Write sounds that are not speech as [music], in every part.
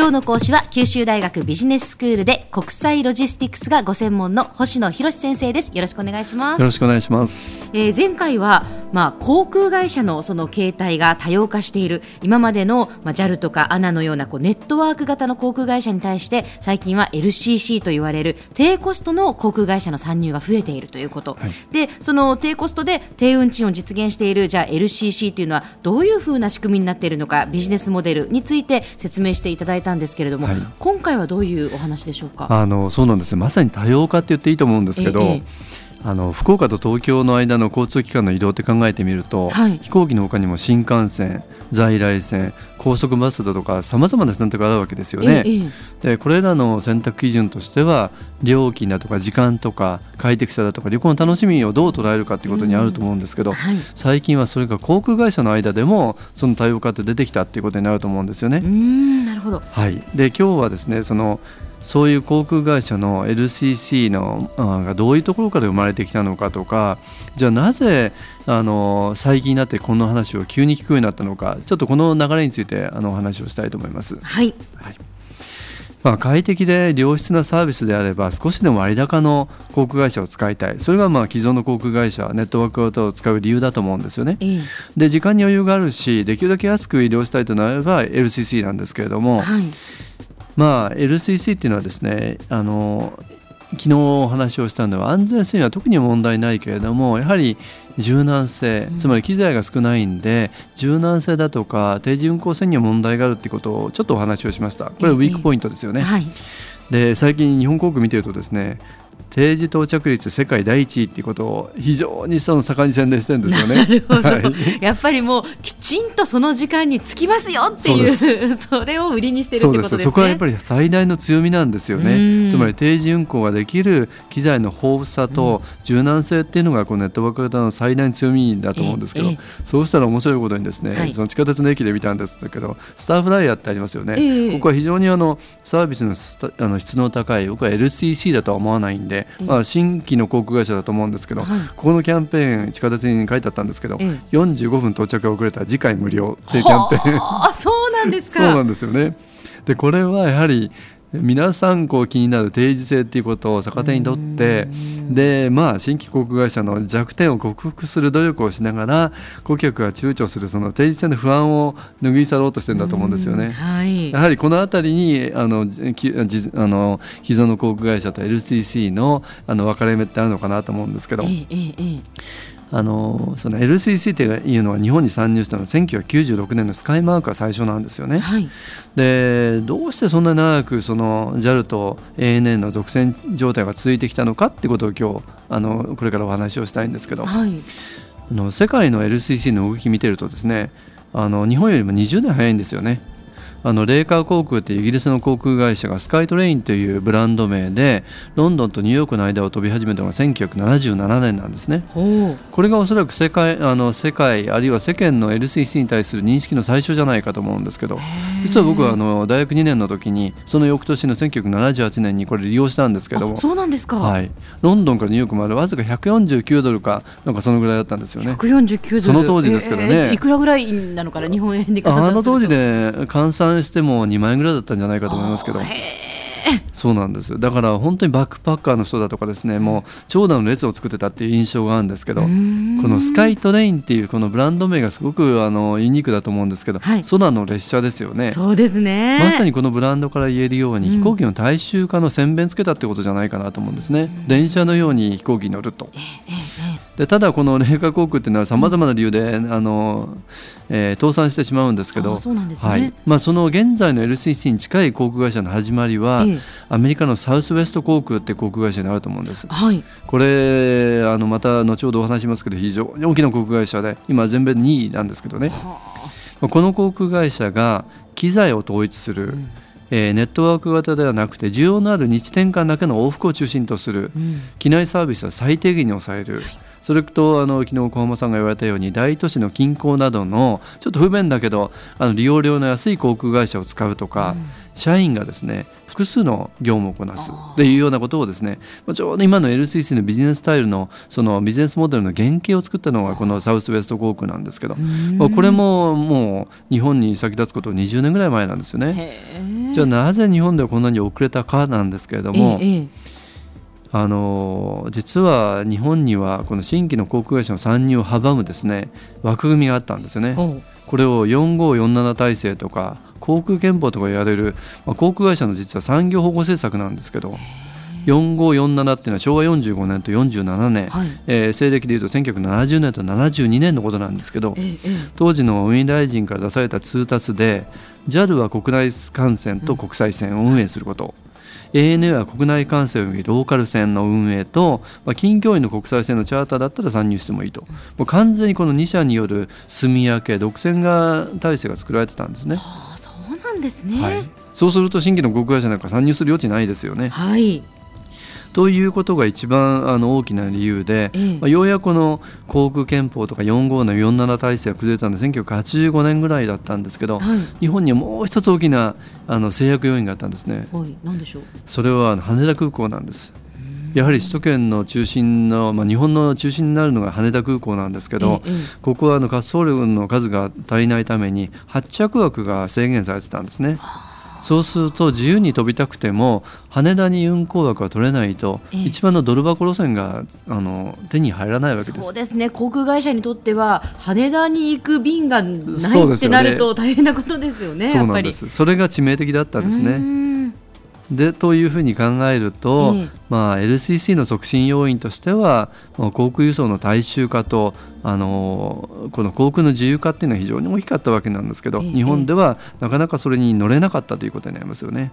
今日の講師は九州大学ビジネススクールで国際ロジスティクスがご専門の星野博先生です。よろしくお願いします。よろしくお願いします、えー前回は、まあ、航空会社のその形態が多様化している。今までの、まあ、JAL とか ANA のようなこうネットワーク型の航空会社に対して最近は LCC と言われる低コストの航空会社の参入が増えているということ、でその低コストで低運賃を実現しているじゃあ LCC というのはどういうふうな仕組みになっているのかビジネスモデルについて説明していただいたんですけれども、はい。今回はどういうお話でしょうか？あのそうなんです。ねまさに多様化って言っていいと思うんですけど、ええあの福岡と東京の間の交通機関の移動って考えてみると、はい飛行機の他にも新幹線在来線高速バスだとかさまざまな選択があるわけですよね。ええでこれらの選択基準としては料金だとか時間とか快適さだとか旅行の楽しみをどう捉えるかっていうことにあると思うんですけど、はい最近はそれが航空会社の間でもその多様化って出てきたっていうことになると思うんですよね。うーんなるほど。はい、で今日はですねそのそういう航空会社の LCC のあがどういうところから生まれてきたのかとかじゃあなぜあの最近になってこの話を急に聞くようになったのかちょっとこの流れについてあのお話をしたいと思います。はい。まあ、快適で良質なサービスであれば少しでも割高の航空会社を使いたいそれがまあ既存の航空会社ネットワーク型を使う理由だと思うんですよね。ええで時間に余裕があるしできるだけ安く移動したいとなれば LCC なんですけれども、はい。まあ、LCC っていうのはですねあの昨日お話をしたのは安全性には特に問題ないけれどもやはり柔軟性つまり機材が少ないんで、柔軟性だとか定時運行性には問題があるっていうことをちょっとお話をしました。これはウィークポイントですよね、はい。で最近日本航空見てるとですね定時到着率世界第一位っていうことを非常にその盛んに宣伝してるんですよね。なるほど、はい。やっぱりもうきちんとその時間に着きますよっていう [laughs] それを売りにしてるってことですね。す。そこはやっぱり最大の強みなんですようん。ねつまり定時運行ができる機材の豊富さと柔軟性っていうのがこうネットワーク型の最大の強みだと思うんですけど、ええそうしたら面白いことにですね、はい。その地下鉄の駅で見たんですけどスターフライヤーってありますよね、ええ。ここは非常にあのサービスのあの質の高い僕は LCC だとは思わないんで、ええまあ、新規の航空会社だと思うんですけど、はいここのキャンペーン地下鉄に書いてあったんですけど、え45分到着が遅れたら次回無料っていうキャンペーンはあそうなんですか。[laughs] そうなんですよね。でこれはやはり皆さんこう気になる定時性っていうことを逆手にとってでまあ新規航空会社の弱点を克服する努力をしながら顧客が躊躇するその定時性の不安を拭い去ろうとしてるんだと思うんですようんね。はい。やはりこの辺りにあのじきじあの既存の航空会社と LCC のあの分かれ目ってあるのかなと思うんですけどええあのその LCC っていうのは日本に参入したのは1996年のスカイマークが最初なんですよね。はい。でどうしてそんなに長くその JAL と ANA の独占状態が続いてきたのかってことを今日あのこれからお話をしたいんですけど、はい。あの世界の LCC の動き見てるとですねあの日本よりも20年早いんですよね。あのレーカー航空っていうイギリスの航空会社がスカイトレインというブランド名でロンドンとニューヨークの間を飛び始めたのが1977年なんですね。これがおそらく世界あの世界あるいは世間の LCC に対する認識の最初じゃないかと思うんですけど実は僕はあの大学2年の時にその翌年の1978年にこれ利用したんですけどもあ、そうなんですか。はい、ロンドンからニューヨークまでわずか149ドルかなんかそのぐらいだったんですよね。149ドルその当時ですからねええいくらぐらいなのかな日本円であの当時で換算しても2万円ぐらいだったんじゃないかと思いますけど。そうなんですだから本当にバックパッカーの人だとかですねもう長蛇の列を作ってたっていう印象があるんですけどこのスカイトレインっていうこのブランド名がすごくあのユニークだと思うんですけど、はい。空の列車ですよね。そうですね。まさにこのブランドから言えるように、うん飛行機の大衆化の宣伝つけたってことじゃないかなと思うんですね、電車のように飛行機に乗ると。ええええでただこのレーカー航空っていうのはさまざまな理由で、あのえー倒産してしまうんですけどあそうなんですね。はい。まあ、その現在の LCC に近い航空会社の始まりは、ええアメリカのサウスウェスト航空って航空会社にあると思うんです。はい。これあのまた後ほどお話しますけど非常に大きな航空会社で今全米2位なんですけどね。この航空会社が機材を統一する、えーネットワーク型ではなくて需要のある日転換だけの往復を中心とする、うん。機内サービスは最低限に抑える、それとあの昨日小浜さんが言われたように大都市の近郊などのちょっと不便だけどあの利用料の安い航空会社を使うとか、社員がですね複数の業務をこなすっていうようなことをですねまあちょうど今の LCC のビジネススタイルのそのビジネスモデルの原型を作ったのがこのサウスウェスト航空なんですけど、まあこれももう日本に先立つこと20年ぐらい前なんですよね。じゃあなぜ日本ではこんなに遅れたかなんですけれども、ええあの実は日本にはこの新規の航空会社の参入を阻むですね枠組みがあったんですよね。これを4547体制とか航空憲法とか言われる、まあ、航空会社の実は産業保護政策なんですけど4547っていうのは昭和45年と47年、はい。えー西暦でいうと1970年と72年のことなんですけどええええ。当時の運輸大臣から出された通達で JAL は国内幹線と国際線を運営すること、ANA は国内幹線及びローカル線の運営と、まあ、近距離の国際線のチャーターだったら参入してもいいと、もう完全にこの2社による住み分け独占が体制が作られてたんですね。はあそうなんですねはい、そうすると新規の航空会社なんか参入する余地ないですよね。はいということが一番あの大きな理由で、ようやくこの航空憲法とか45の47体制が崩れたのは1985年ぐらいだったんですけど、はい。日本にはもう一つ大きなあの制約要因があったんですね。はい。なんでしょう？それは羽田空港なんです。やはり首都圏の中心の、まあ、日本の中心になるのが羽田空港なんですけど、ええええ。ここはあの滑走路の数が足りないために発着枠が制限されてたんですね。そうすると自由に飛びたくても羽田に運航枠が取れないと、ええ一番のドル箱路線があの手に入らないわけですそう。ですね航空会社にとっては羽田に行く便がないってなると大変なことですよねそうやっぱりなんです。それが致命的だったんですね。んでというふうに考えると、ええ。まあ、LCC の促進要因としてはまあ航空輸送の大衆化とあのこの航空の自由化っていうのは非常に大きかったわけなんですけど、ええ。日本ではなかなかそれに乗れなかったということになりますよね。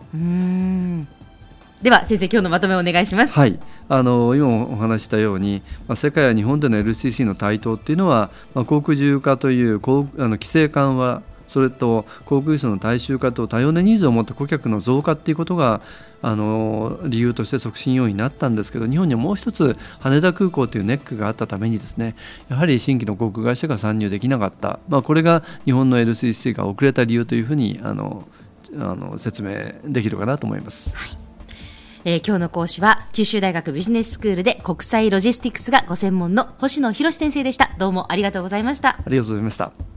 では先生今日のまとめをお願いします。はい、あの今もお話ししたように、まあ、世界や日本での LCC の台頭っていうのは、まあ、航空自由化という航あの規制緩和それと航空輸送の大衆化と多様なニーズを持った顧客の増加っていうことがあの理由として促進要因になったんですけど日本にはもう一つ羽田空港というネックがあったためにですねやはり新規の航空会社が参入できなかった、まあ、これが日本の LCC が遅れた理由というふうにあのあの説明できるかなと思います。えー今日の講師は九州大学ビジネススクールで国際ロジスティクスがご専門の星野博先生でしたどうもありがとうございましたありがとうございました。